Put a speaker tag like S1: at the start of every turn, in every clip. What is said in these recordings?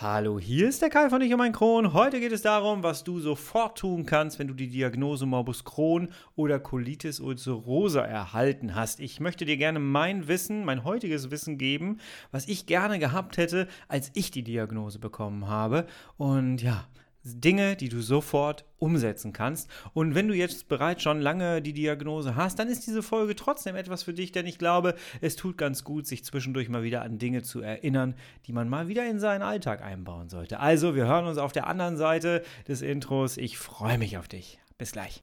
S1: Hallo, hier ist der Kai von Ich und mein Kron. Heute geht es darum, was du sofort tun kannst, wenn du die Diagnose Morbus Crohn oder Colitis ulcerosa erhalten hast. Ich möchte dir gerne mein Wissen, mein heutiges Wissen geben, was ich gerne gehabt hätte, als ich die Diagnose bekommen habe. Und ja, Dinge, die du sofort umsetzen kannst. Und wenn du jetzt bereits schon lange die Diagnose hast, dann ist diese Folge trotzdem etwas für dich, denn ich glaube, es tut ganz gut, sich zwischendurch mal wieder an Dinge zu erinnern, die man mal wieder in seinen Alltag einbauen sollte. Also, wir hören uns auf der anderen Seite des Intros. Ich freue mich auf dich. Bis gleich.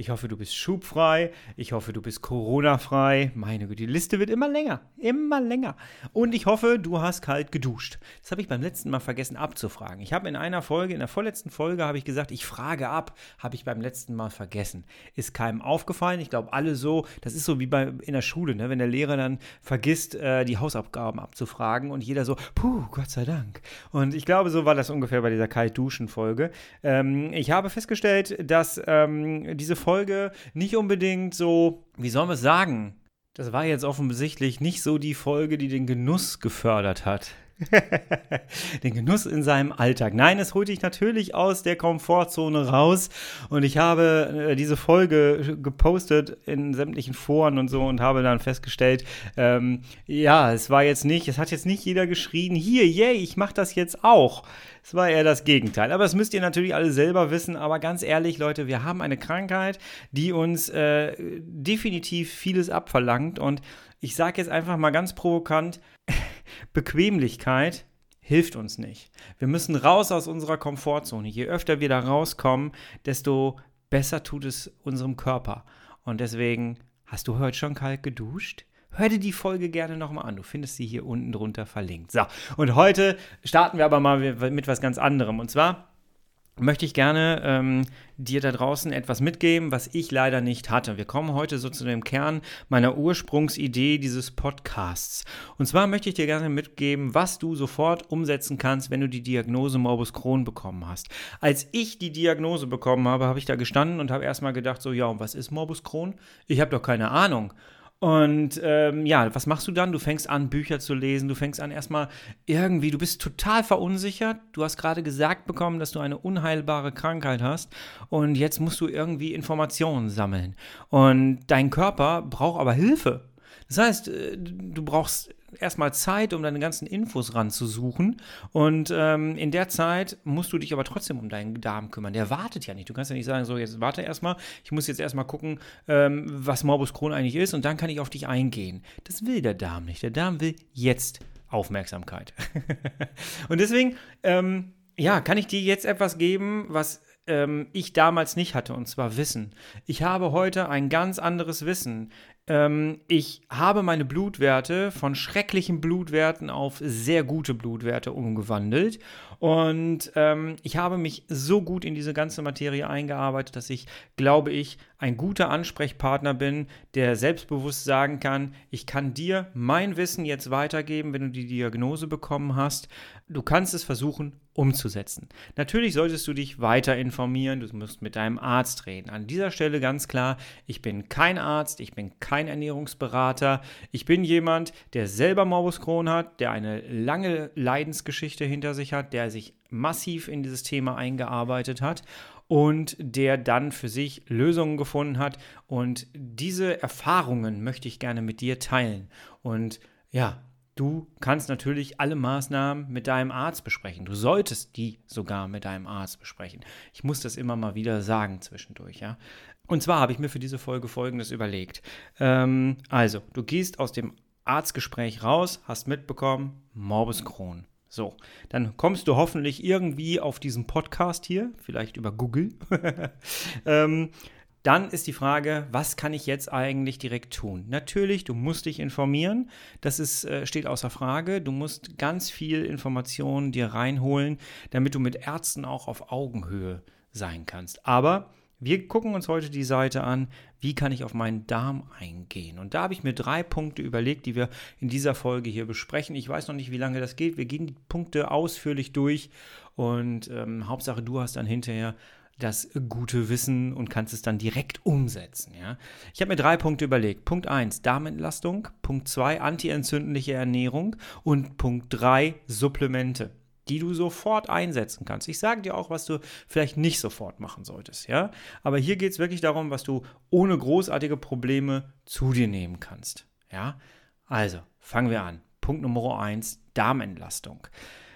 S1: Ich hoffe, du bist schubfrei. Ich hoffe, du bist Corona-frei. Meine Güte, die Liste wird immer länger. Immer länger. Und ich hoffe, du hast kalt geduscht. Das habe ich beim letzten Mal vergessen abzufragen. Ich habe in einer Folge, in der vorletzten Folge, habe ich gesagt, ich frage ab. Habe ich beim letzten Mal vergessen. Ist keinem aufgefallen. Ich glaube, alle so, das ist so wie bei, in der Schule, ne? wenn der Lehrer dann vergisst, äh, die Hausaufgaben abzufragen und jeder so, puh, Gott sei Dank. Und ich glaube, so war das ungefähr bei dieser Kalt-Duschen-Folge. Ähm, ich habe festgestellt, dass ähm, diese Folge Folge nicht unbedingt so, wie soll man es sagen? Das war jetzt offensichtlich nicht so die Folge, die den Genuss gefördert hat. den Genuss in seinem Alltag. Nein, es holt dich natürlich aus der Komfortzone raus. Und ich habe äh, diese Folge gepostet in sämtlichen Foren und so und habe dann festgestellt, ähm, ja, es war jetzt nicht, es hat jetzt nicht jeder geschrien, hier, yay, ich mache das jetzt auch. Es war eher das Gegenteil. Aber das müsst ihr natürlich alle selber wissen. Aber ganz ehrlich, Leute, wir haben eine Krankheit, die uns äh, definitiv vieles abverlangt. Und ich sage jetzt einfach mal ganz provokant, Bequemlichkeit hilft uns nicht. Wir müssen raus aus unserer Komfortzone. Je öfter wir da rauskommen, desto besser tut es unserem Körper. Und deswegen, hast du heute schon kalt geduscht? Hör dir die Folge gerne nochmal an. Du findest sie hier unten drunter verlinkt. So, und heute starten wir aber mal mit was ganz anderem. Und zwar möchte ich gerne ähm, dir da draußen etwas mitgeben, was ich leider nicht hatte. Wir kommen heute so zu dem Kern meiner Ursprungsidee dieses Podcasts. Und zwar möchte ich dir gerne mitgeben, was du sofort umsetzen kannst, wenn du die Diagnose Morbus Crohn bekommen hast. Als ich die Diagnose bekommen habe, habe ich da gestanden und habe erstmal gedacht, so ja, und was ist Morbus Crohn? Ich habe doch keine Ahnung. Und ähm, ja, was machst du dann? Du fängst an, Bücher zu lesen. Du fängst an, erstmal irgendwie, du bist total verunsichert. Du hast gerade gesagt bekommen, dass du eine unheilbare Krankheit hast. Und jetzt musst du irgendwie Informationen sammeln. Und dein Körper braucht aber Hilfe. Das heißt, äh, du brauchst erstmal Zeit, um deine ganzen Infos ranzusuchen. Und ähm, in der Zeit musst du dich aber trotzdem um deinen Darm kümmern. Der wartet ja nicht. Du kannst ja nicht sagen, so, jetzt warte erstmal. Ich muss jetzt erstmal gucken, ähm, was Morbus Crohn eigentlich ist und dann kann ich auf dich eingehen. Das will der Darm nicht. Der Darm will jetzt Aufmerksamkeit. und deswegen, ähm, ja, kann ich dir jetzt etwas geben, was ähm, ich damals nicht hatte, und zwar Wissen. Ich habe heute ein ganz anderes Wissen. Ähm, ich habe meine Blutwerte von schrecklichen Blutwerten auf sehr gute Blutwerte umgewandelt. Und ähm, ich habe mich so gut in diese ganze Materie eingearbeitet, dass ich, glaube ich, ein guter Ansprechpartner bin, der selbstbewusst sagen kann, ich kann dir mein Wissen jetzt weitergeben, wenn du die Diagnose bekommen hast. Du kannst es versuchen umzusetzen. Natürlich solltest du dich weiter informieren, du musst mit deinem Arzt reden. An dieser Stelle ganz klar, ich bin kein Arzt, ich bin kein Ernährungsberater, ich bin jemand, der selber Morbus Crohn hat, der eine lange Leidensgeschichte hinter sich hat, der sich massiv in dieses Thema eingearbeitet hat und der dann für sich Lösungen gefunden hat. Und diese Erfahrungen möchte ich gerne mit dir teilen. Und ja, Du kannst natürlich alle Maßnahmen mit deinem Arzt besprechen. Du solltest die sogar mit deinem Arzt besprechen. Ich muss das immer mal wieder sagen zwischendurch, ja. Und zwar habe ich mir für diese Folge Folgendes überlegt. Ähm, also, du gehst aus dem Arztgespräch raus, hast mitbekommen, Morbus Crohn. So, dann kommst du hoffentlich irgendwie auf diesen Podcast hier, vielleicht über Google. ähm, dann ist die Frage, was kann ich jetzt eigentlich direkt tun? Natürlich, du musst dich informieren, das ist, äh, steht außer Frage. Du musst ganz viel Informationen dir reinholen, damit du mit Ärzten auch auf Augenhöhe sein kannst. Aber Wir gucken uns heute die Seite an, wie kann ich auf meinen Darm eingehen. Und da habe ich mir drei Punkte überlegt, die wir in dieser Folge hier besprechen. Ich weiß noch nicht, wie lange das geht. Wir gehen die Punkte ausführlich durch und ähm, Hauptsache, du hast dann hinterher das gute Wissen und kannst es dann direkt umsetzen. Ja? Ich habe mir drei Punkte überlegt. Punkt 1, Darmentlastung. Punkt 2, antientzündliche Ernährung. Und Punkt 3, Supplemente die du sofort einsetzen kannst. Ich sage dir auch, was du vielleicht nicht sofort machen solltest, ja. Aber hier geht es wirklich darum, was du ohne großartige Probleme zu dir nehmen kannst, ja. Also, fangen wir an. Punkt Nummer 1, Darmentlastung.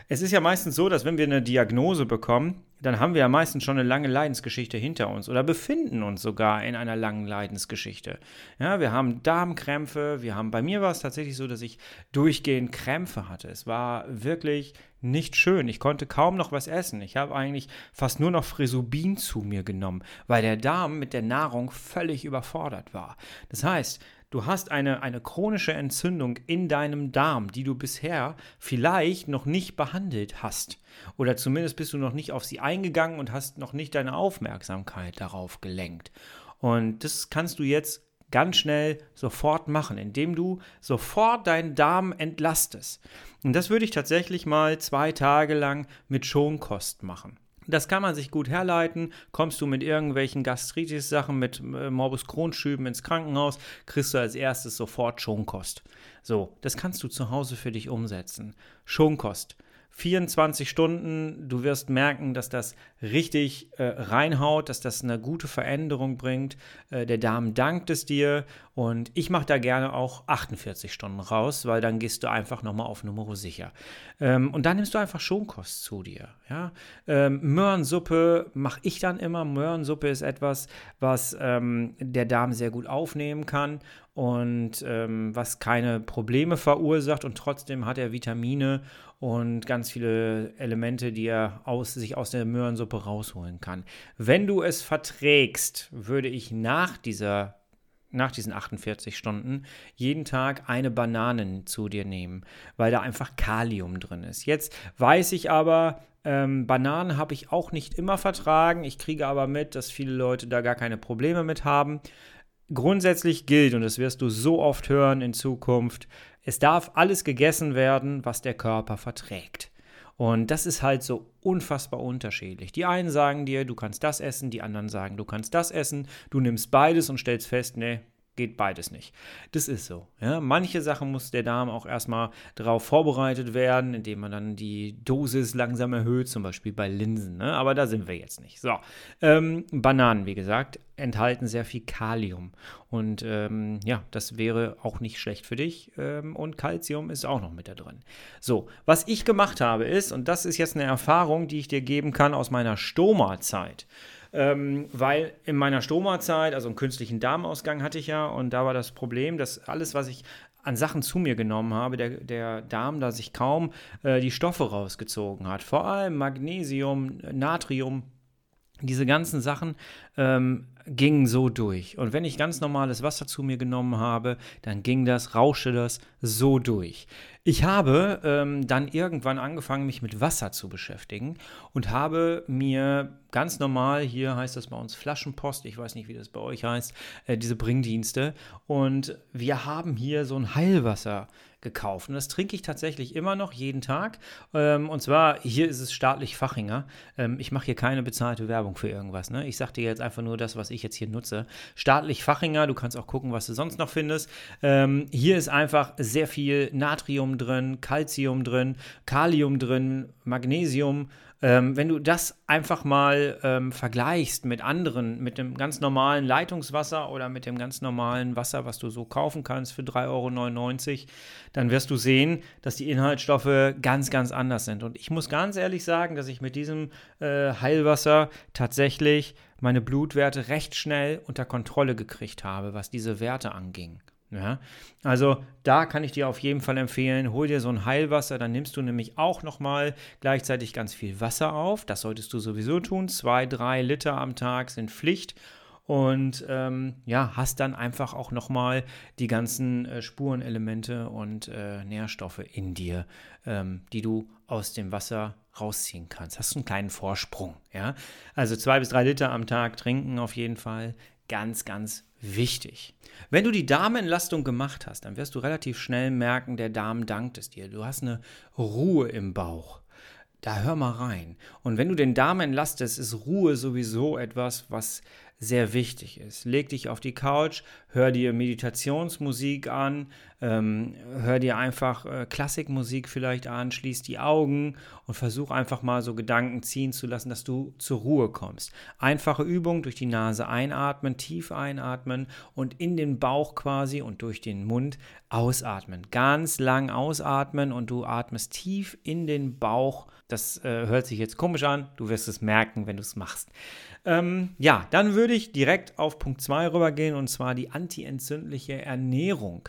S1: Es ist ja meistens so, dass wenn wir eine Diagnose bekommen, dann haben wir ja meistens schon eine lange Leidensgeschichte hinter uns oder befinden uns sogar in einer langen Leidensgeschichte. Ja, wir haben Darmkrämpfe, wir haben, bei mir war es tatsächlich so, dass ich durchgehend Krämpfe hatte. Es war wirklich nicht schön. Ich konnte kaum noch was essen. Ich habe eigentlich fast nur noch Frisubin zu mir genommen, weil der Darm mit der Nahrung völlig überfordert war. Das heißt, Du hast eine, eine chronische Entzündung in deinem Darm, die du bisher vielleicht noch nicht behandelt hast. Oder zumindest bist du noch nicht auf sie eingegangen und hast noch nicht deine Aufmerksamkeit darauf gelenkt. Und das kannst du jetzt ganz schnell sofort machen, indem du sofort deinen Darm entlastest. Und das würde ich tatsächlich mal zwei Tage lang mit Schonkost machen. Das kann man sich gut herleiten. Kommst du mit irgendwelchen Gastritis-Sachen, mit äh, Morbus Crohn-Schüben ins Krankenhaus, kriegst du als erstes sofort Schonkost. So, das kannst du zu Hause für dich umsetzen. Schonkost. 24 Stunden, du wirst merken, dass das richtig äh, reinhaut, dass das eine gute Veränderung bringt. Äh, der Darm dankt es dir und ich mache da gerne auch 48 Stunden raus, weil dann gehst du einfach nochmal auf Nummer sicher. Ähm, und dann nimmst du einfach Schonkost zu dir. Ja? Ähm, Möhrensuppe mache ich dann immer. Möhrensuppe ist etwas, was ähm, der Darm sehr gut aufnehmen kann und ähm, was keine Probleme verursacht und trotzdem hat er Vitamine und ganz viele Elemente, die er aus, sich aus der Möhrensuppe rausholen kann. Wenn du es verträgst, würde ich nach dieser nach diesen 48 Stunden jeden Tag eine Banane zu dir nehmen, weil da einfach Kalium drin ist. Jetzt weiß ich aber, ähm, Bananen habe ich auch nicht immer vertragen. Ich kriege aber mit, dass viele Leute da gar keine Probleme mit haben. Grundsätzlich gilt, und das wirst du so oft hören in Zukunft, es darf alles gegessen werden, was der Körper verträgt. Und das ist halt so unfassbar unterschiedlich. Die einen sagen dir, du kannst das essen, die anderen sagen, du kannst das essen. Du nimmst beides und stellst fest, nee, geht beides nicht. Das ist so. Ja. Manche Sachen muss der Darm auch erstmal darauf vorbereitet werden, indem man dann die Dosis langsam erhöht, zum Beispiel bei Linsen. Ne? Aber da sind wir jetzt nicht. So, ähm, Bananen, wie gesagt, enthalten sehr viel Kalium. Und ähm, ja, das wäre auch nicht schlecht für dich. Ähm, und Calcium ist auch noch mit da drin. So, was ich gemacht habe ist, und das ist jetzt eine Erfahrung, die ich dir geben kann aus meiner Stoma-Zeit ähm, weil in meiner Stoma-Zeit, also einen künstlichen Darmausgang hatte ich ja, und da war das Problem, dass alles, was ich an Sachen zu mir genommen habe, der, der Darm da sich kaum äh, die Stoffe rausgezogen hat. Vor allem Magnesium, Natrium, diese ganzen Sachen ähm, gingen so durch. Und wenn ich ganz normales Wasser zu mir genommen habe, dann ging das, rauschte das so durch. Ich habe ähm, dann irgendwann angefangen, mich mit Wasser zu beschäftigen und habe mir ganz normal, hier heißt das bei uns Flaschenpost, ich weiß nicht, wie das bei euch heißt, äh, diese Bringdienste. Und wir haben hier so ein Heilwasser gekauft. Und das trinke ich tatsächlich immer noch jeden Tag. Ähm, und zwar, hier ist es staatlich Fachinger. Ähm, ich mache hier keine bezahlte Werbung für irgendwas. Ne? Ich sage dir jetzt einfach nur das, was ich jetzt hier nutze. Staatlich Fachinger, du kannst auch gucken, was du sonst noch findest. Ähm, hier ist einfach sehr viel Natrium drin, Calcium drin, Kalium drin, Magnesium. Ähm, wenn du das einfach mal ähm, vergleichst mit anderen, mit dem ganz normalen Leitungswasser oder mit dem ganz normalen Wasser, was du so kaufen kannst für 3,99 Euro, dann wirst du sehen, dass die Inhaltsstoffe ganz, ganz anders sind. Und ich muss ganz ehrlich sagen, dass ich mit diesem äh, Heilwasser tatsächlich meine Blutwerte recht schnell unter Kontrolle gekriegt habe, was diese Werte anging. Ja, also da kann ich dir auf jeden Fall empfehlen, hol dir so ein Heilwasser, dann nimmst du nämlich auch nochmal gleichzeitig ganz viel Wasser auf. Das solltest du sowieso tun. Zwei, drei Liter am Tag sind Pflicht. und ähm, ja, hast dann einfach auch nochmal die ganzen äh, Spurenelemente und äh, Nährstoffe in dir, ähm, die du aus dem Wasser rausziehen kannst. Hast einen kleinen Vorsprung, ja? Also zwei bis drei Liter am Tag trinken auf jeden Fall. Ganz, ganz wichtig. Wenn du die Darmentlastung gemacht hast, dann wirst du relativ schnell merken, der Darm dankt es dir. Du hast eine Ruhe im Bauch. Da hör mal rein. Und wenn du den Darm entlastest, ist Ruhe sowieso etwas, was sehr wichtig ist. Leg dich auf die Couch, hör dir Meditationsmusik an, ähm, hör dir einfach äh, Klassikmusik vielleicht an, schließ die Augen und versuch einfach mal so Gedanken ziehen zu lassen, dass du zur Ruhe kommst. Einfache Übung durch die Nase einatmen, tief einatmen und in den Bauch quasi und durch den Mund ausatmen. Ganz lang ausatmen und du atmest tief in den Bauch. Das äh, hört sich jetzt komisch an, du wirst es merken, wenn du es machst. Ähm, ja, dann würde ich direkt auf Punkt 2 rübergehen und zwar die antientzündliche Ernährung.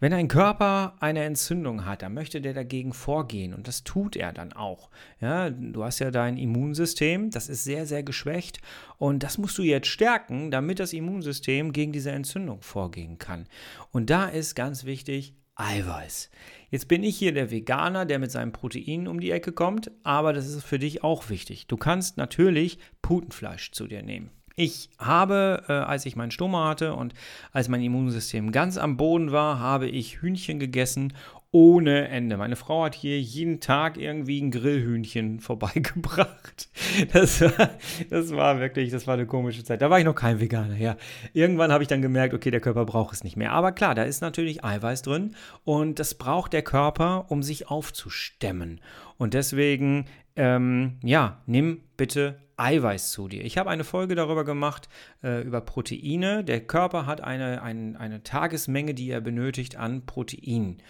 S1: Wenn ein Körper eine Entzündung hat, dann möchte der dagegen vorgehen und das tut er dann auch. Ja, du hast ja dein Immunsystem, das ist sehr, sehr geschwächt und das musst du jetzt stärken, damit das Immunsystem gegen diese Entzündung vorgehen kann. Und da ist ganz wichtig Eiweiß. Jetzt bin ich hier der Veganer, der mit seinen Proteinen um die Ecke kommt, aber das ist für dich auch wichtig. Du kannst natürlich Putenfleisch zu dir nehmen. Ich habe, äh, als ich meinen Stoma hatte und als mein Immunsystem ganz am Boden war, habe ich Hühnchen gegessen ohne Ende. Meine Frau hat hier jeden Tag irgendwie ein Grillhühnchen vorbeigebracht. Das war, das war wirklich, das war eine komische Zeit. Da war ich noch kein Veganer, ja. Irgendwann habe ich dann gemerkt, okay, der Körper braucht es nicht mehr. Aber klar, da ist natürlich Eiweiß drin und das braucht der Körper, um sich aufzustemmen. Und deswegen, ähm, ja, nimm bitte Eiweiß zu dir. Ich habe eine Folge darüber gemacht, äh, über Proteine. Der Körper hat eine, ein, eine Tagesmenge, die er benötigt an Proteinen.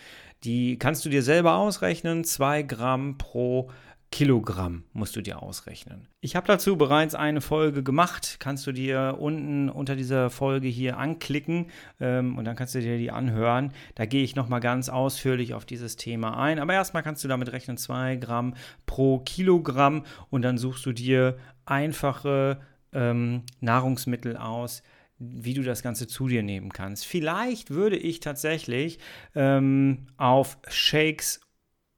S1: Die kannst du dir selber ausrechnen, 2 Gramm pro Kilogramm musst du dir ausrechnen. Ich habe dazu bereits eine Folge gemacht, kannst du dir unten unter dieser Folge hier anklicken ähm, und dann kannst du dir die anhören. Da gehe ich nochmal ganz ausführlich auf dieses Thema ein. Aber erstmal kannst du damit rechnen, 2 Gramm pro Kilogramm und dann suchst du dir einfache ähm, Nahrungsmittel aus, wie du das Ganze zu dir nehmen kannst. Vielleicht würde ich tatsächlich ähm, auf Shakes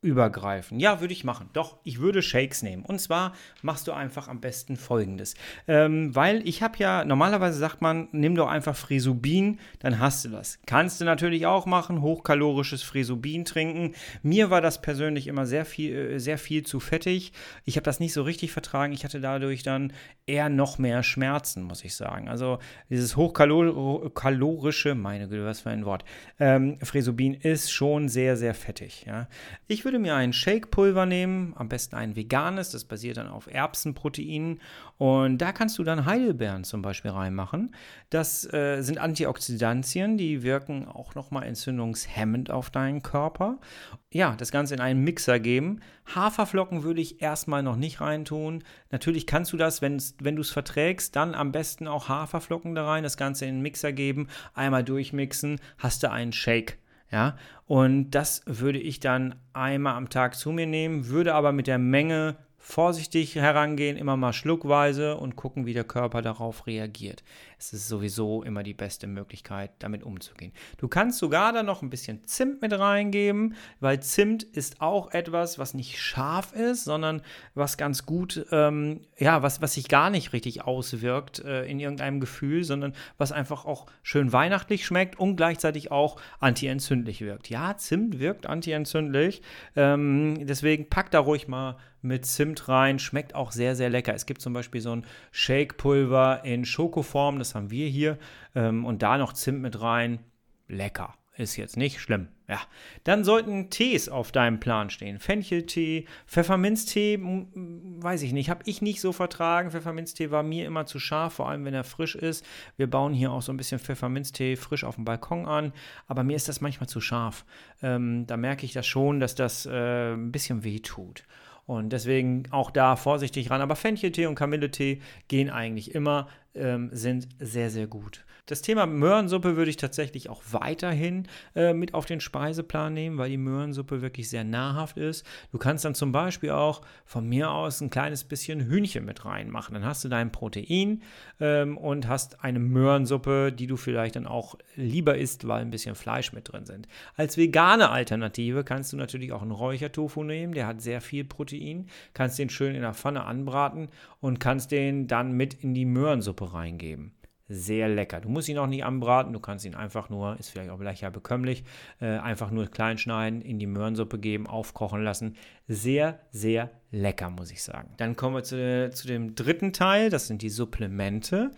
S1: übergreifen. Ja, würde ich machen. Doch, ich würde Shakes nehmen. Und zwar machst du einfach am besten folgendes. Ähm, weil ich habe ja, normalerweise sagt man, nimm doch einfach Frisubin, dann hast du das. Kannst du natürlich auch machen, hochkalorisches Frisubin trinken. Mir war das persönlich immer sehr viel, äh, sehr viel zu fettig. Ich habe das nicht so richtig vertragen. Ich hatte dadurch dann eher noch mehr Schmerzen, muss ich sagen. Also dieses hochkalorische, meine Güte, was für ein Wort, ähm, Frisubin ist schon sehr, sehr fettig. Ja. Ich würde würde mir ein Shake-Pulver nehmen, am besten ein veganes, das basiert dann auf Erbsenproteinen. Und da kannst du dann Heidelbeeren zum Beispiel reinmachen. Das äh, sind Antioxidantien, die wirken auch nochmal entzündungshemmend auf deinen Körper. Ja, das Ganze in einen Mixer geben. Haferflocken würde ich erstmal noch nicht reintun. Natürlich kannst du das, wenn du es verträgst, dann am besten auch Haferflocken da rein, das Ganze in den Mixer geben, einmal durchmixen, hast du einen Shake. Ja, und das würde ich dann einmal am Tag zu mir nehmen, würde aber mit der Menge vorsichtig herangehen, immer mal schluckweise und gucken, wie der Körper darauf reagiert. Es ist sowieso immer die beste Möglichkeit, damit umzugehen. Du kannst sogar dann noch ein bisschen Zimt mit reingeben, weil Zimt ist auch etwas, was nicht scharf ist, sondern was ganz gut, ähm, ja, was, was sich gar nicht richtig auswirkt äh, in irgendeinem Gefühl, sondern was einfach auch schön weihnachtlich schmeckt und gleichzeitig auch antientzündlich wirkt. Ja, Zimt wirkt antientzündlich, ähm, deswegen pack da ruhig mal mit Zimt rein. Schmeckt auch sehr, sehr lecker. Es gibt zum Beispiel so ein Shake-Pulver in Schokoform, das haben wir hier. Ähm, und da noch Zimt mit rein. Lecker. Ist jetzt nicht schlimm. Ja. Dann sollten Tees auf deinem Plan stehen. Fencheltee, Pfefferminztee, weiß ich nicht, habe ich nicht so vertragen. Pfefferminztee war mir immer zu scharf, vor allem wenn er frisch ist. Wir bauen hier auch so ein bisschen Pfefferminztee frisch auf dem Balkon an, aber mir ist das manchmal zu scharf. Ähm, da merke ich das schon, dass das äh, ein bisschen weh tut. Und deswegen auch da vorsichtig ran. Aber Fencheltee und Kamilletee gehen eigentlich immer. Ähm, sind sehr, sehr gut. Das Thema Möhrensuppe würde ich tatsächlich auch weiterhin äh, mit auf den Speiseplan nehmen, weil die Möhrensuppe wirklich sehr nahrhaft ist. Du kannst dann zum Beispiel auch von mir aus ein kleines bisschen Hühnchen mit reinmachen. Dann hast du dein Protein ähm, und hast eine Möhrensuppe, die du vielleicht dann auch lieber isst, weil ein bisschen Fleisch mit drin sind. Als vegane Alternative kannst du natürlich auch einen Räuchertofu nehmen, der hat sehr viel Protein, kannst den schön in der Pfanne anbraten und kannst den dann mit in die Möhrensuppe reingeben sehr lecker. Du musst ihn auch nicht anbraten, du kannst ihn einfach nur, ist vielleicht auch leicht bekömmlich, äh, einfach nur klein schneiden, in die Möhrensuppe geben, aufkochen lassen. Sehr, sehr lecker, muss ich sagen. Dann kommen wir zu, zu dem dritten Teil, das sind die Supplemente.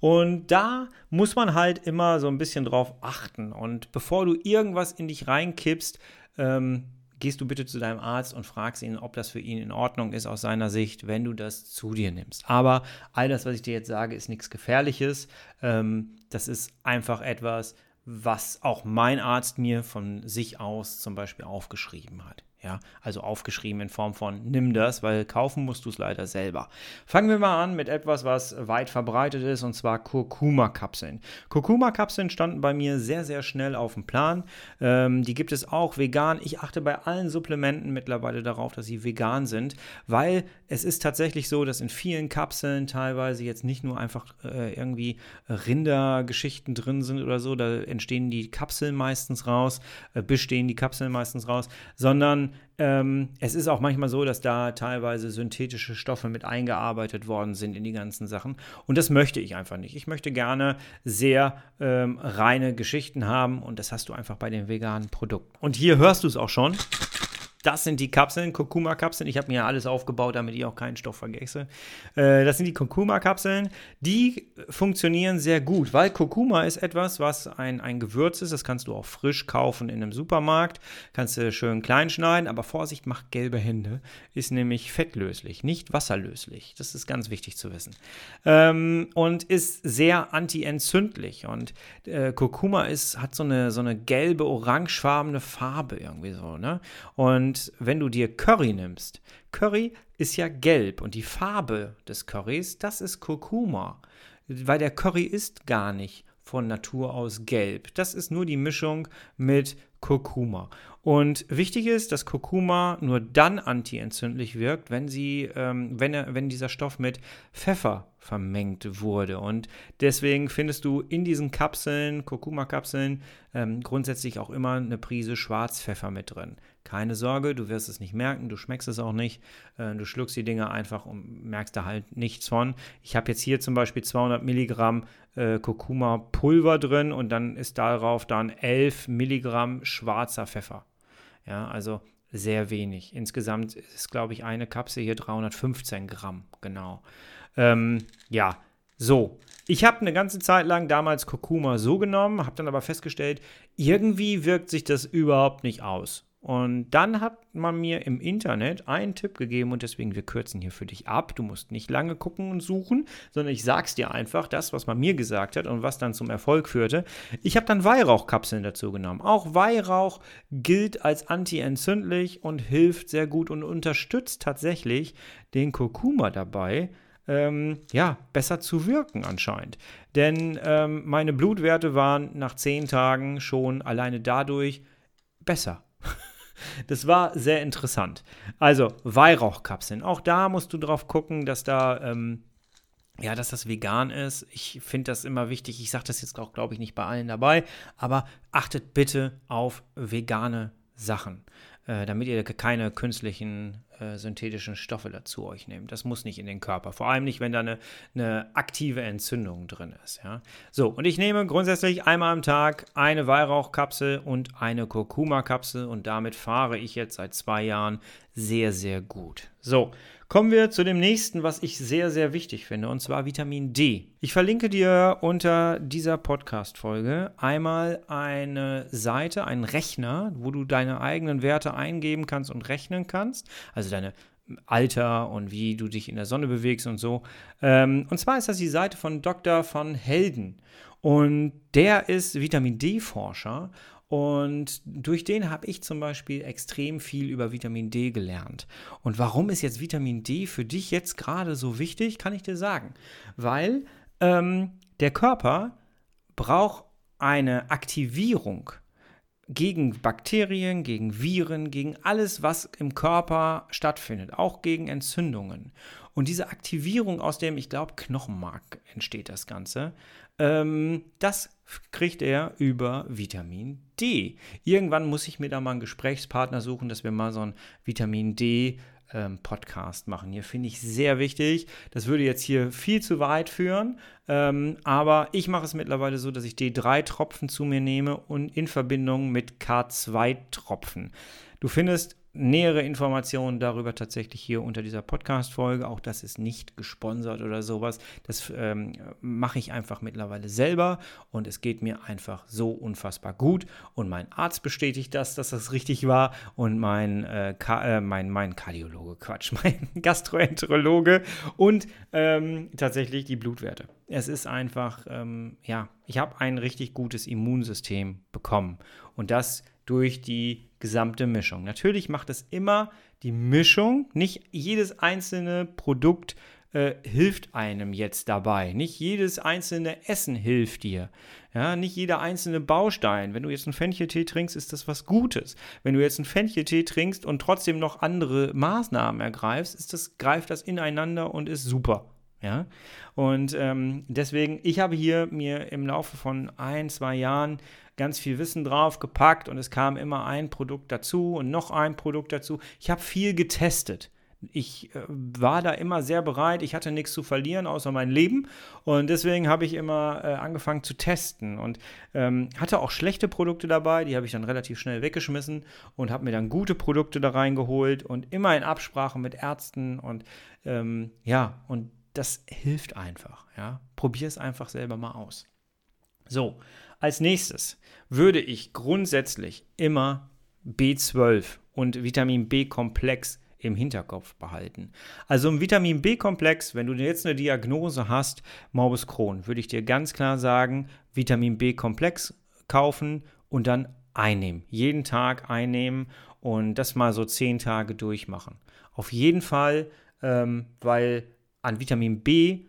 S1: Und da muss man halt immer so ein bisschen drauf achten. Und bevor du irgendwas in dich reinkippst, ähm, gehst du bitte zu deinem Arzt und fragst ihn, ob das für ihn in Ordnung ist aus seiner Sicht, wenn du das zu dir nimmst. Aber all das, was ich dir jetzt sage, ist nichts Gefährliches. Ähm, das ist einfach etwas, was auch mein Arzt mir von sich aus zum Beispiel aufgeschrieben hat. Ja, also aufgeschrieben in Form von nimm das, weil kaufen musst du es leider selber. Fangen wir mal an mit etwas, was weit verbreitet ist, und zwar Kurkuma-Kapseln. Kurkuma-Kapseln standen bei mir sehr, sehr schnell auf dem Plan. Ähm, die gibt es auch vegan. Ich achte bei allen Supplementen mittlerweile darauf, dass sie vegan sind, weil es ist tatsächlich so, dass in vielen Kapseln teilweise jetzt nicht nur einfach äh, irgendwie Rindergeschichten drin sind oder so, da entstehen die Kapseln meistens raus, äh, bestehen die Kapseln meistens raus, sondern ähm, es ist auch manchmal so, dass da teilweise synthetische Stoffe mit eingearbeitet worden sind in die ganzen Sachen. Und das möchte ich einfach nicht. Ich möchte gerne sehr ähm, reine Geschichten haben und das hast du einfach bei den veganen Produkten. Und hier hörst du es auch schon. Das sind die Kapseln, Kurkuma-Kapseln. Ich habe mir ja alles aufgebaut, damit ich auch keinen Stoff vergesse. Äh, das sind die Kurkuma-Kapseln. Die funktionieren sehr gut, weil Kurkuma ist etwas, was ein, ein Gewürz ist. Das kannst du auch frisch kaufen in einem Supermarkt. Kannst du schön klein schneiden, aber Vorsicht, macht gelbe Hände. Ist nämlich fettlöslich, nicht wasserlöslich. Das ist ganz wichtig zu wissen. Ähm, und ist sehr anti-entzündlich. Und äh, Kurkuma ist, hat so eine, so eine gelbe, orangefarbene Farbe irgendwie so. Ne? Und und wenn du dir Curry nimmst, Curry ist ja gelb und die Farbe des Currys, das ist Kurkuma. Weil der Curry ist gar nicht von Natur aus gelb. Das ist nur die Mischung mit Kurkuma. Und wichtig ist, dass Kurkuma nur dann antientzündlich wirkt, wenn, sie, ähm, wenn, wenn dieser Stoff mit Pfeffer vermengt wurde. Und deswegen findest du in diesen Kapseln, Kurkuma-Kapseln, ähm, grundsätzlich auch immer eine Prise Schwarzpfeffer mit drin. Keine Sorge, du wirst es nicht merken, du schmeckst es auch nicht. Äh, du schluckst die Dinge einfach und merkst da halt nichts von. Ich habe jetzt hier zum Beispiel 200 Milligramm äh, Kurkuma-Pulver drin und dann ist darauf dann 11 Milligramm schwarzer Pfeffer. Ja, also sehr wenig. Insgesamt ist, glaube ich, eine Kapsel hier 315 Gramm, genau. Ähm, ja, so. Ich habe eine ganze Zeit lang damals Kurkuma so genommen, habe dann aber festgestellt, irgendwie wirkt sich das überhaupt nicht aus. Und dann hat man mir im Internet einen Tipp gegeben und deswegen, wir kürzen hier für dich ab. Du musst nicht lange gucken und suchen, sondern ich sag's dir einfach, das, was man mir gesagt hat und was dann zum Erfolg führte. Ich habe dann Weihrauchkapseln dazu genommen. Auch Weihrauch gilt als antientzündlich und hilft sehr gut und unterstützt tatsächlich den Kurkuma dabei, ähm, ja, besser zu wirken anscheinend. Denn ähm, meine Blutwerte waren nach zehn Tagen schon alleine dadurch besser. Das war sehr interessant. Also Weihrauchkapseln. Auch da musst du drauf gucken, dass da ähm, ja, dass das vegan ist. Ich finde das immer wichtig. Ich sage das jetzt auch, glaube ich, nicht bei allen dabei, aber achtet bitte auf vegane Sachen, äh, damit ihr keine künstlichen äh, synthetischen Stoffe dazu euch nehmt. Das muss nicht in den Körper. Vor allem nicht, wenn da eine, eine aktive Entzündung drin ist. Ja? So, und ich nehme grundsätzlich einmal am Tag eine Weihrauchkapsel und eine Kurkuma-Kapsel und damit fahre ich jetzt seit zwei Jahren sehr, sehr gut. So, Kommen wir zu dem nächsten, was ich sehr, sehr wichtig finde, und zwar Vitamin D. Ich verlinke dir unter dieser Podcast-Folge einmal eine Seite, einen Rechner, wo du deine eigenen Werte eingeben kannst und rechnen kannst. Also deine Alter und wie du dich in der Sonne bewegst und so. Ähm, und zwar ist das die Seite von Dr. von Helden. Und der ist Vitamin D-Forscher und durch den habe ich zum Beispiel extrem viel über Vitamin D gelernt. Und warum ist jetzt Vitamin D für dich jetzt gerade so wichtig, kann ich dir sagen. Weil Ähm, der Körper braucht eine Aktivierung gegen Bakterien, gegen Viren, gegen alles, was im Körper stattfindet, auch gegen Entzündungen. Und diese Aktivierung aus dem, ich glaube, Knochenmark entsteht das Ganze, ähm, das kriegt er über Vitamin D. Irgendwann muss ich mir da mal einen Gesprächspartner suchen, dass wir mal so ein Vitamin D ähm, Podcast machen. Hier finde ich sehr wichtig. Das würde jetzt hier viel zu weit führen, ähm, aber ich mache es mittlerweile so, dass ich D3-Tropfen zu mir nehme und in Verbindung mit K2-Tropfen. Du findest nähere Informationen darüber tatsächlich hier unter dieser Podcast-Folge. Auch das ist nicht gesponsert oder sowas. Das ähm, mache ich einfach mittlerweile selber und es geht mir einfach so unfassbar gut. Und mein Arzt bestätigt das, dass das richtig war. Und mein, äh, äh, mein, mein Kardiologe, Quatsch, mein Gastroenterologe und ähm, tatsächlich die Blutwerte. Es ist einfach, ähm, ja, ich habe ein richtig gutes Immunsystem bekommen. Und das durch die gesamte Mischung. Natürlich macht es immer die Mischung, nicht jedes einzelne Produkt äh, hilft einem jetzt dabei. Nicht jedes einzelne Essen hilft dir. Ja, nicht jeder einzelne Baustein. Wenn du jetzt einen Fencheltee trinkst, ist das was Gutes. Wenn du jetzt einen Fencheltee trinkst und trotzdem noch andere Maßnahmen ergreifst, ist das, greift das ineinander und ist super. Ja, und ähm, deswegen, ich habe hier mir im Laufe von ein, zwei Jahren ganz viel Wissen drauf gepackt und es kam immer ein Produkt dazu und noch ein Produkt dazu. Ich habe viel getestet. Ich äh, war da immer sehr bereit. Ich hatte nichts zu verlieren außer mein Leben. Und deswegen habe ich immer äh, angefangen zu testen und ähm, hatte auch schlechte Produkte dabei. Die habe ich dann relativ schnell weggeschmissen und habe mir dann gute Produkte da reingeholt und immer in Absprache mit Ärzten. Und ähm, ja, und das hilft einfach. Ja? Probier es einfach selber mal aus. So, als nächstes würde ich grundsätzlich immer B12 und Vitamin B-Komplex im Hinterkopf behalten. Also im Vitamin B-Komplex, wenn du jetzt eine Diagnose hast, Morbus Crohn, würde ich dir ganz klar sagen, Vitamin B-Komplex kaufen und dann einnehmen. Jeden Tag einnehmen und das mal so zehn Tage durchmachen. Auf jeden Fall, ähm, weil an Vitamin B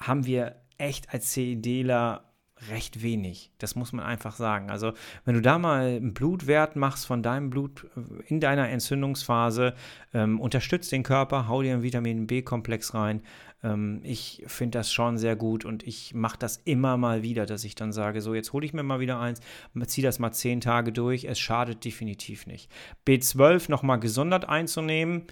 S1: haben wir echt als CEDler recht wenig. Das muss man einfach sagen. Also, wenn du da mal einen Blutwert machst von deinem Blut äh, in deiner Entzündungsphase, ähm, unterstützt den Körper, hau dir einen Vitamin B-Komplex rein. Ähm, ich finde das schon sehr gut und ich mache das immer mal wieder, dass ich dann sage: So, jetzt hole ich mir mal wieder eins, ziehe das mal zehn Tage durch. Es schadet definitiv nicht. B12 nochmal gesondert einzunehmen,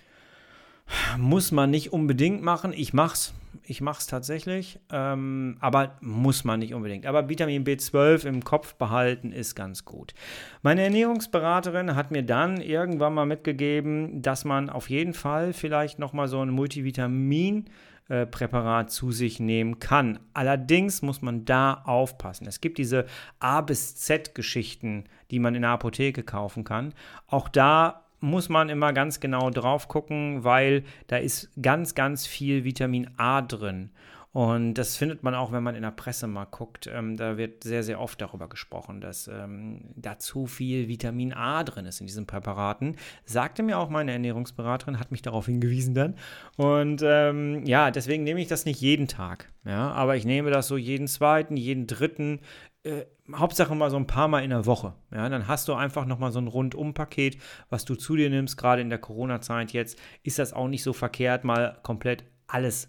S1: muss man nicht unbedingt machen. Ich mach's. Ich mach's tatsächlich. Ähm, aber muss man nicht unbedingt. Aber Vitamin B12 im Kopf behalten ist ganz gut. Meine Ernährungsberaterin hat mir dann irgendwann mal mitgegeben, dass man auf jeden Fall vielleicht nochmal so ein Multivitamin äh, Präparat zu sich nehmen kann. Allerdings muss man da aufpassen. Es gibt diese A bis Z Geschichten, die man in der Apotheke kaufen kann. Auch da muss man immer ganz genau drauf gucken, weil da ist ganz, ganz viel Vitamin A drin. Und das findet man auch, wenn man in der Presse mal guckt. Ähm, da wird sehr, sehr oft darüber gesprochen, dass ähm, da zu viel Vitamin A drin ist in diesen Präparaten. Sagte mir auch meine Ernährungsberaterin, hat mich darauf hingewiesen dann. Und ähm, ja, deswegen nehme ich das nicht jeden Tag. Ja, aber ich nehme das so jeden zweiten, jeden dritten äh, Hauptsache mal so ein paar Mal in der Woche. Ja, dann hast du einfach nochmal so ein Rundum-Paket, was du zu dir nimmst, gerade in der Corona-Zeit jetzt, ist das auch nicht so verkehrt, mal komplett alles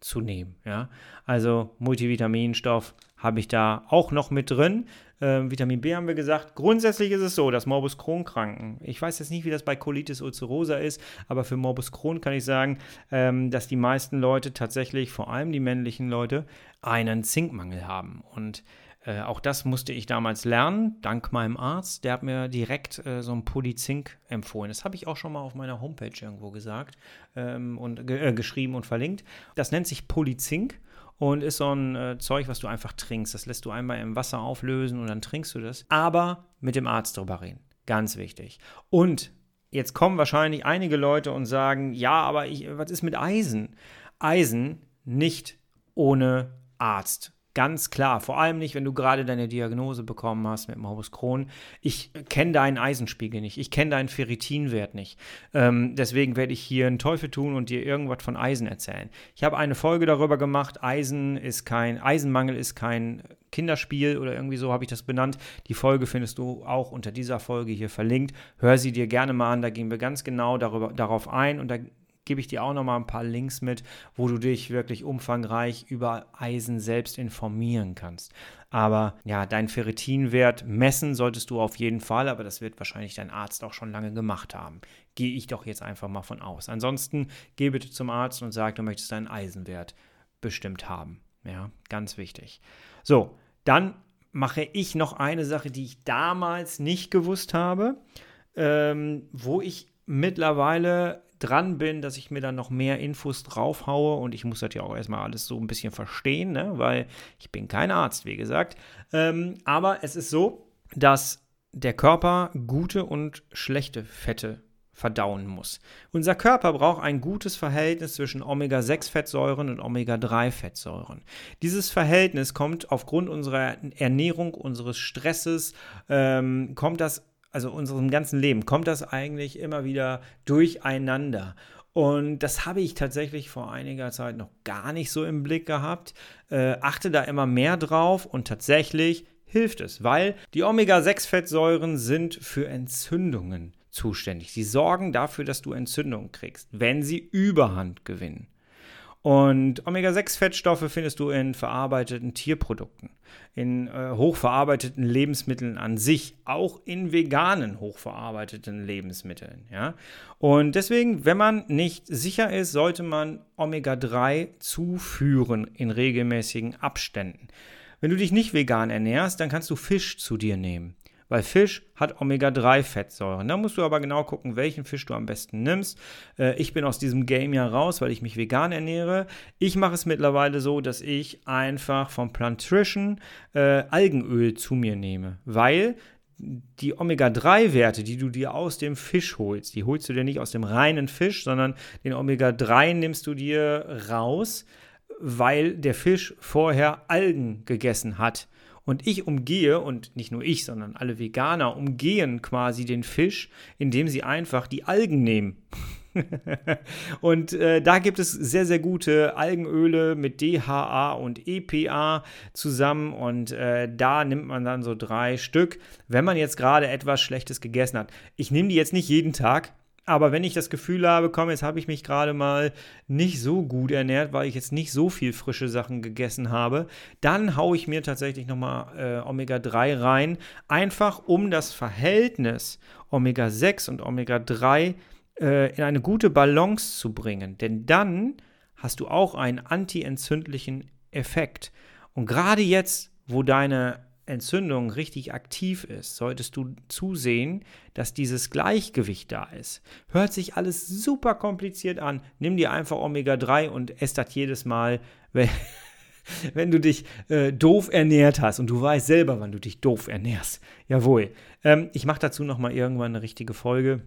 S1: zu nehmen. Ja, also Multivitaminstoff habe ich da auch noch mit drin. Ähm, Vitamin B haben wir gesagt. Grundsätzlich ist es so, dass Morbus Crohn-Kranken, ich weiß jetzt nicht, wie das bei Colitis ulcerosa ist, aber für Morbus Crohn kann ich sagen, ähm, dass die meisten Leute tatsächlich, vor allem die männlichen Leute, einen Zinkmangel haben. Und äh, auch das musste ich damals lernen, dank meinem Arzt. Der hat mir direkt äh, so ein Polyzink empfohlen. Das habe ich auch schon mal auf meiner Homepage irgendwo gesagt ähm, und ge äh, geschrieben und verlinkt. Das nennt sich Polyzink und ist so ein äh, Zeug, was du einfach trinkst. Das lässt du einmal im Wasser auflösen und dann trinkst du das. Aber mit dem Arzt drüber reden. Ganz wichtig. Und jetzt kommen wahrscheinlich einige Leute und sagen, ja, aber ich, was ist mit Eisen? Eisen nicht ohne Arzt Ganz klar. Vor allem nicht, wenn du gerade deine Diagnose bekommen hast mit Morbus Crohn. Ich kenne deinen Eisenspiegel nicht. Ich kenne deinen Ferritinwert nicht. Ähm, deswegen werde ich hier einen Teufel tun und dir irgendwas von Eisen erzählen. Ich habe eine Folge darüber gemacht. Eisen ist kein, Eisenmangel ist kein Kinderspiel oder irgendwie so habe ich das benannt. Die Folge findest du auch unter dieser Folge hier verlinkt. Hör sie dir gerne mal an. Da gehen wir ganz genau darüber, darauf ein und da gebe ich dir auch noch mal ein paar Links mit, wo du dich wirklich umfangreich über Eisen selbst informieren kannst. Aber ja, deinen Ferritinwert messen solltest du auf jeden Fall, aber das wird wahrscheinlich dein Arzt auch schon lange gemacht haben. Gehe ich doch jetzt einfach mal von aus. Ansonsten geh bitte zum Arzt und sag, du möchtest deinen Eisenwert bestimmt haben. Ja, ganz wichtig. So, dann mache ich noch eine Sache, die ich damals nicht gewusst habe, ähm, wo ich mittlerweile dran bin, dass ich mir dann noch mehr Infos draufhaue und ich muss das ja auch erstmal alles so ein bisschen verstehen, ne? weil ich bin kein Arzt, wie gesagt. Ähm, aber es ist so, dass der Körper gute und schlechte Fette verdauen muss. Unser Körper braucht ein gutes Verhältnis zwischen Omega-6-Fettsäuren und Omega-3-Fettsäuren. Dieses Verhältnis kommt aufgrund unserer Ernährung, unseres Stresses, ähm, kommt das also unserem ganzen Leben, kommt das eigentlich immer wieder durcheinander. Und das habe ich tatsächlich vor einiger Zeit noch gar nicht so im Blick gehabt. Äh, achte da immer mehr drauf und tatsächlich hilft es, weil die Omega-6-Fettsäuren sind für Entzündungen zuständig. Sie sorgen dafür, dass du Entzündungen kriegst, wenn sie Überhand gewinnen. Und Omega-6-Fettstoffe findest du in verarbeiteten Tierprodukten, in äh, hochverarbeiteten Lebensmitteln an sich, auch in veganen hochverarbeiteten Lebensmitteln. Ja? Und deswegen, wenn man nicht sicher ist, sollte man Omega-3 zuführen in regelmäßigen Abständen. Wenn du dich nicht vegan ernährst, dann kannst du Fisch zu dir nehmen weil Fisch hat Omega-3-Fettsäuren. Da musst du aber genau gucken, welchen Fisch du am besten nimmst. Äh, ich bin aus diesem Game ja raus, weil ich mich vegan ernähre. Ich mache es mittlerweile so, dass ich einfach vom Plantrition äh, Algenöl zu mir nehme, weil die Omega-3-Werte, die du dir aus dem Fisch holst, die holst du dir nicht aus dem reinen Fisch, sondern den Omega-3 nimmst du dir raus, weil der Fisch vorher Algen gegessen hat. Und ich umgehe, und nicht nur ich, sondern alle Veganer umgehen quasi den Fisch, indem sie einfach die Algen nehmen. und äh, da gibt es sehr, sehr gute Algenöle mit DHA und EPA zusammen. Und äh, da nimmt man dann so drei Stück, wenn man jetzt gerade etwas Schlechtes gegessen hat. Ich nehme die jetzt nicht jeden Tag, aber wenn ich das Gefühl habe, komm, jetzt habe ich mich gerade mal nicht so gut ernährt, weil ich jetzt nicht so viel frische Sachen gegessen habe, dann haue ich mir tatsächlich nochmal äh, Omega-3 rein, einfach um das Verhältnis Omega-6 und Omega-3 äh, in eine gute Balance zu bringen. Denn dann hast du auch einen antientzündlichen Effekt. Und gerade jetzt, wo deine Entzündung richtig aktiv ist, solltest du zusehen, dass dieses Gleichgewicht da ist. Hört sich alles super kompliziert an. Nimm dir einfach Omega-3 und ess das jedes Mal, wenn, wenn du dich äh, doof ernährt hast und du weißt selber, wann du dich doof ernährst. Jawohl. Ähm, ich mache dazu nochmal irgendwann eine richtige Folge,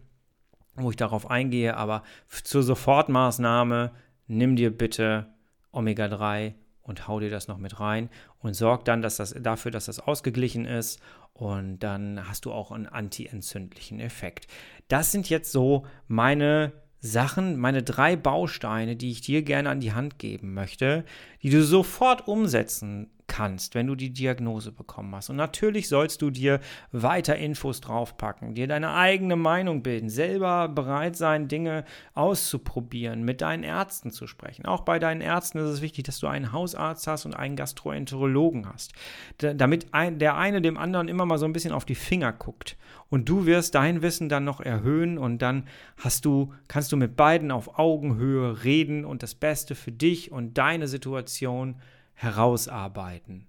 S1: wo ich darauf eingehe, aber zur Sofortmaßnahme nimm dir bitte Omega-3 und hau dir das noch mit rein und sorg dann dass das, dafür, dass das ausgeglichen ist und dann hast du auch einen antientzündlichen Effekt. Das sind jetzt so meine Sachen, meine drei Bausteine, die ich dir gerne an die Hand geben möchte, die du sofort umsetzen kannst, wenn du die Diagnose bekommen hast. Und natürlich sollst du dir weiter Infos draufpacken, dir deine eigene Meinung bilden, selber bereit sein, Dinge auszuprobieren, mit deinen Ärzten zu sprechen. Auch bei deinen Ärzten ist es wichtig, dass du einen Hausarzt hast und einen Gastroenterologen hast, damit ein, der eine dem anderen immer mal so ein bisschen auf die Finger guckt. Und du wirst dein Wissen dann noch erhöhen und dann hast du, kannst du mit beiden auf Augenhöhe reden und das Beste für dich und deine Situation herausarbeiten.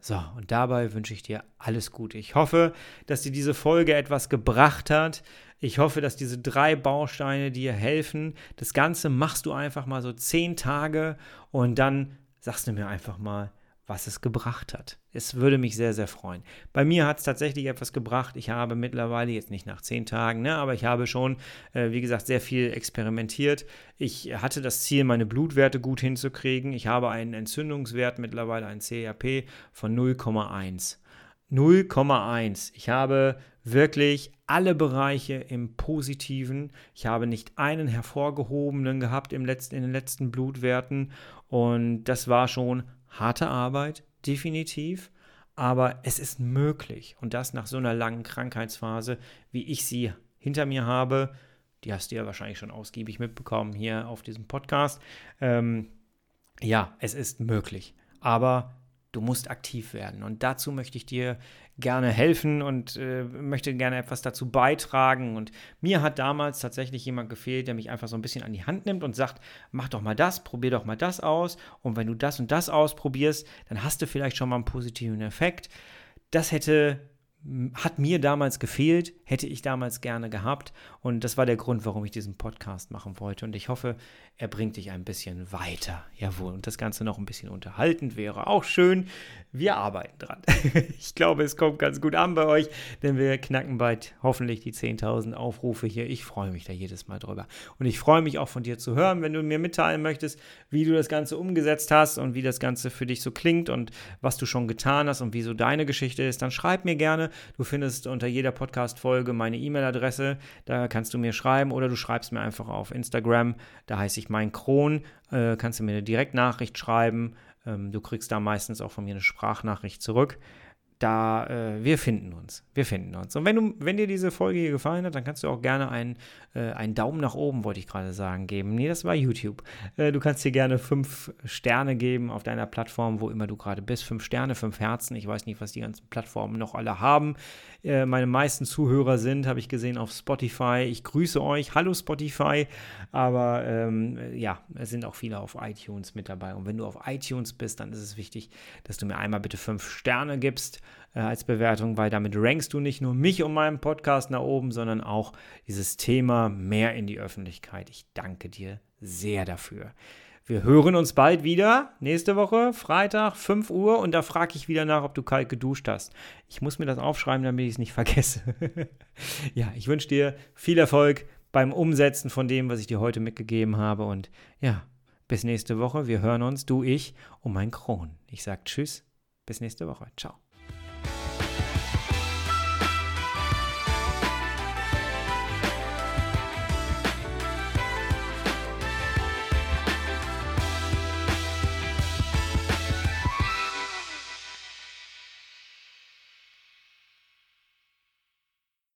S1: So, und dabei wünsche ich dir alles Gute. Ich hoffe, dass dir diese Folge etwas gebracht hat. Ich hoffe, dass diese drei Bausteine dir helfen. Das Ganze machst du einfach mal so zehn Tage und dann sagst du mir einfach mal, was es gebracht hat. Es würde mich sehr, sehr freuen. Bei mir hat es tatsächlich etwas gebracht. Ich habe mittlerweile, jetzt nicht nach zehn Tagen, ne, aber ich habe schon, äh, wie gesagt, sehr viel experimentiert. Ich hatte das Ziel, meine Blutwerte gut hinzukriegen. Ich habe einen Entzündungswert mittlerweile, ein CRP von 0,1. 0,1. Ich habe wirklich alle Bereiche im Positiven. Ich habe nicht einen hervorgehobenen gehabt im letzten, in den letzten Blutwerten. Und das war schon harte Arbeit, definitiv. Aber es ist möglich. Und das nach so einer langen Krankheitsphase, wie ich sie hinter mir habe. Die hast du ja wahrscheinlich schon ausgiebig mitbekommen hier auf diesem Podcast. Ähm, ja, es ist möglich. Aber Du musst aktiv werden. Und dazu möchte ich dir gerne helfen und äh, möchte gerne etwas dazu beitragen. Und mir hat damals tatsächlich jemand gefehlt, der mich einfach so ein bisschen an die Hand nimmt und sagt, mach doch mal das, probier doch mal das aus. Und wenn du das und das ausprobierst, dann hast du vielleicht schon mal einen positiven Effekt. Das hätte hat mir damals gefehlt, hätte ich damals gerne gehabt. Und das war der Grund, warum ich diesen Podcast machen wollte. Und ich hoffe, er bringt dich ein bisschen weiter. Jawohl. Und das Ganze noch ein bisschen unterhaltend wäre auch schön. Wir arbeiten dran. ich glaube, es kommt ganz gut an bei euch, denn wir knacken bald hoffentlich die 10.000 Aufrufe hier. Ich freue mich da jedes Mal drüber. Und ich freue mich auch von dir zu hören, wenn du mir mitteilen möchtest, wie du das Ganze umgesetzt hast und wie das Ganze für dich so klingt und was du schon getan hast und wie so deine Geschichte ist. Dann schreib mir gerne Du findest unter jeder Podcast-Folge meine E-Mail-Adresse. Da kannst du mir schreiben oder du schreibst mir einfach auf Instagram. Da heiße ich mein Kron. Äh, kannst du mir eine Direktnachricht schreiben. Ähm, du kriegst da meistens auch von mir eine Sprachnachricht zurück da, äh, wir finden uns. Wir finden uns. Und wenn, du, wenn dir diese Folge hier gefallen hat, dann kannst du auch gerne einen, äh, einen Daumen nach oben, wollte ich gerade sagen, geben. Nee, das war YouTube. Äh, du kannst dir gerne fünf Sterne geben auf deiner Plattform, wo immer du gerade bist. Fünf Sterne, fünf Herzen. Ich weiß nicht, was die ganzen Plattformen noch alle haben. Äh, meine meisten Zuhörer sind, habe ich gesehen, auf Spotify. Ich grüße euch. Hallo Spotify. Aber ähm, ja, es sind auch viele auf iTunes mit dabei. Und wenn du auf iTunes bist, dann ist es wichtig, dass du mir einmal bitte fünf Sterne gibst äh, als Bewertung, weil damit rankst du nicht nur mich und meinen Podcast nach oben, sondern auch dieses Thema mehr in die Öffentlichkeit. Ich danke dir sehr dafür. Wir hören uns bald wieder, nächste Woche, Freitag, 5 Uhr, und da frage ich wieder nach, ob du kalt geduscht hast. Ich muss mir das aufschreiben, damit ich es nicht vergesse. ja, ich wünsche dir viel Erfolg beim Umsetzen von dem, was ich dir heute mitgegeben habe. Und ja, bis nächste Woche. Wir hören uns, du, ich und mein Kron. Ich sage Tschüss, bis nächste Woche. Ciao.